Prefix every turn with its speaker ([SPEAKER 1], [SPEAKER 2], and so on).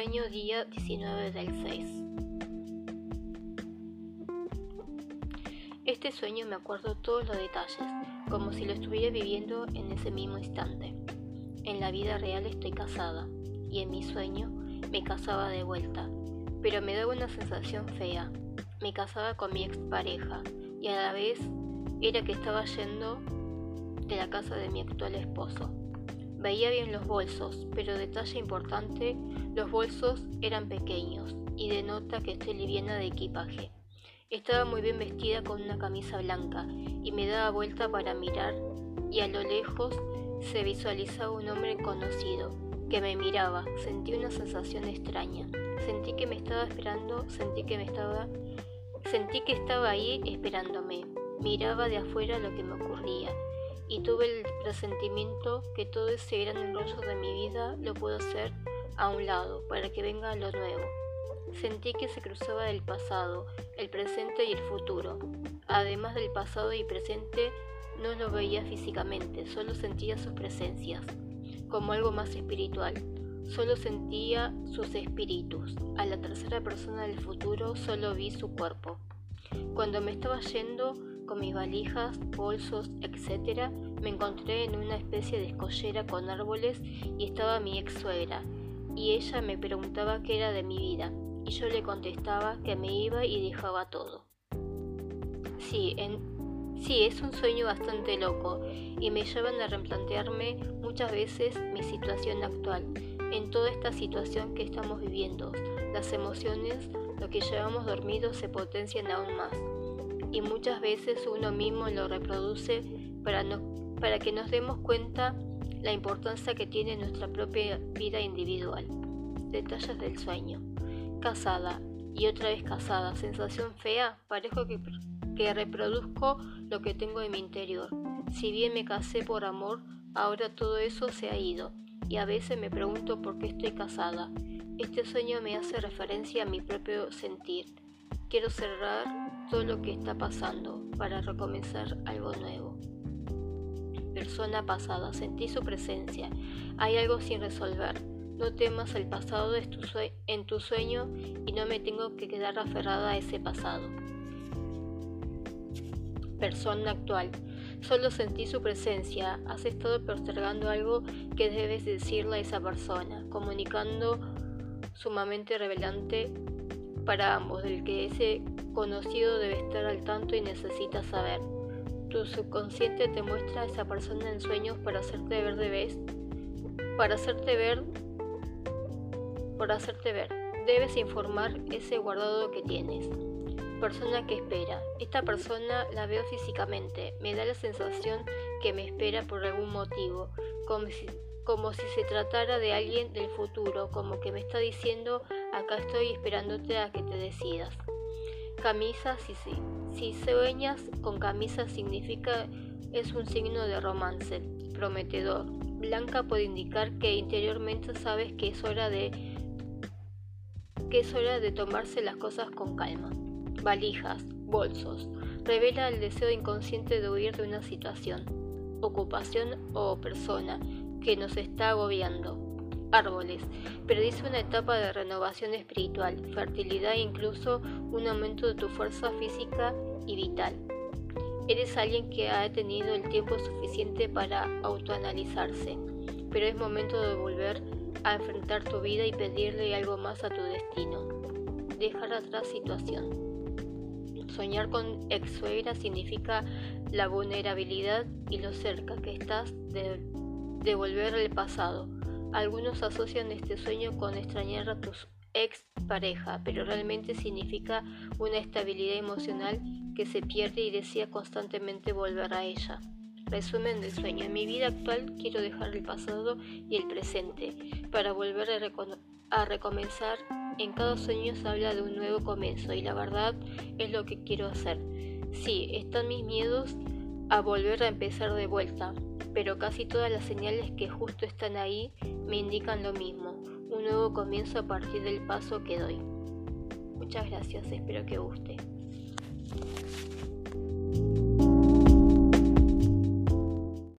[SPEAKER 1] Sueño día 19 del 6. Este sueño me acuerdo todos los detalles, como si lo estuviera viviendo en ese mismo instante. En la vida real estoy casada y en mi sueño me casaba de vuelta, pero me daba una sensación fea. Me casaba con mi expareja y a la vez era que estaba yendo de la casa de mi actual esposo. Veía bien los bolsos, pero detalle importante, los bolsos eran pequeños y denota que estoy liviana de equipaje. Estaba muy bien vestida con una camisa blanca y me daba vuelta para mirar y a lo lejos se visualizaba un hombre conocido que me miraba. Sentí una sensación extraña. Sentí que me estaba esperando, sentí que me estaba sentí que estaba ahí esperándome. Miraba de afuera lo que me ocurría y tuve el presentimiento que todo ese gran enrollo de mi vida lo puedo hacer a un lado para que venga lo nuevo. Sentí que se cruzaba el pasado, el presente y el futuro. Además del pasado y presente, no lo veía físicamente, solo sentía sus presencias, como algo más espiritual. Solo sentía sus espíritus. A la tercera persona del futuro solo vi su cuerpo. Cuando me estaba yendo, con mis valijas, bolsos, etc., me encontré en una especie de escollera con árboles y estaba mi ex suegra, y ella me preguntaba qué era de mi vida, y yo le contestaba que me iba y dejaba todo. Sí, sí, es un sueño bastante loco, y me llevan a replantearme muchas veces mi situación actual, en toda esta situación que estamos viviendo. Las emociones, lo que llevamos dormidos, se potencian aún más y muchas veces uno mismo lo reproduce para, para que nos demos cuenta la importancia que tiene nuestra propia vida individual. Detalles del sueño. Casada y otra vez casada. Sensación fea. Parezco que, que reproduzco lo que tengo en mi interior. Si bien me casé por amor, ahora todo eso se ha ido. Y a veces me pregunto por qué estoy casada. Este sueño me hace referencia a mi propio sentir. Quiero cerrar todo lo que está pasando para recomenzar algo nuevo. Persona pasada, sentí su presencia. Hay algo sin resolver. No temas el pasado en tu sueño y no me tengo que quedar aferrada a ese pasado. Persona actual. Solo sentí su presencia. Has estado postergando algo que debes decirle a esa persona, comunicando sumamente revelante para ambos, del que ese conocido debe estar al tanto y necesita saber. Tu subconsciente te muestra a esa persona en sueños para hacerte ver de vez, para hacerte ver, hacerte ver. Debes informar ese guardado que tienes. Persona que espera. Esta persona la veo físicamente. Me da la sensación que me espera por algún motivo, como si, como si se tratara de alguien del futuro, como que me está diciendo acá estoy esperándote a que te decidas. Camisa, sí, sí. Si sueñas con camisa significa es un signo de romance, prometedor. Blanca puede indicar que interiormente sabes que es hora de que es hora de tomarse las cosas con calma. Valijas, bolsos. Revela el deseo inconsciente de huir de una situación, ocupación o persona que nos está agobiando. Árboles. Predice una etapa de renovación espiritual, fertilidad e incluso un aumento de tu fuerza física y vital. Eres alguien que ha tenido el tiempo suficiente para autoanalizarse, pero es momento de volver a enfrentar tu vida y pedirle algo más a tu destino. Dejar atrás situación. Soñar con ex significa la vulnerabilidad y lo cerca que estás de de volver al pasado. Algunos asocian este sueño con extrañar a tu ex pareja, pero realmente significa una estabilidad emocional que se pierde y desea constantemente volver a ella. Resumen del sueño. En mi vida actual quiero dejar el pasado y el presente para volver a, a recomenzar. En cada sueño se habla de un nuevo comienzo y la verdad es lo que quiero hacer. Sí, están mis miedos a volver a empezar de vuelta, pero casi todas las señales que justo están ahí me indican lo mismo, un nuevo comienzo a partir del paso que doy. Muchas gracias, espero que guste.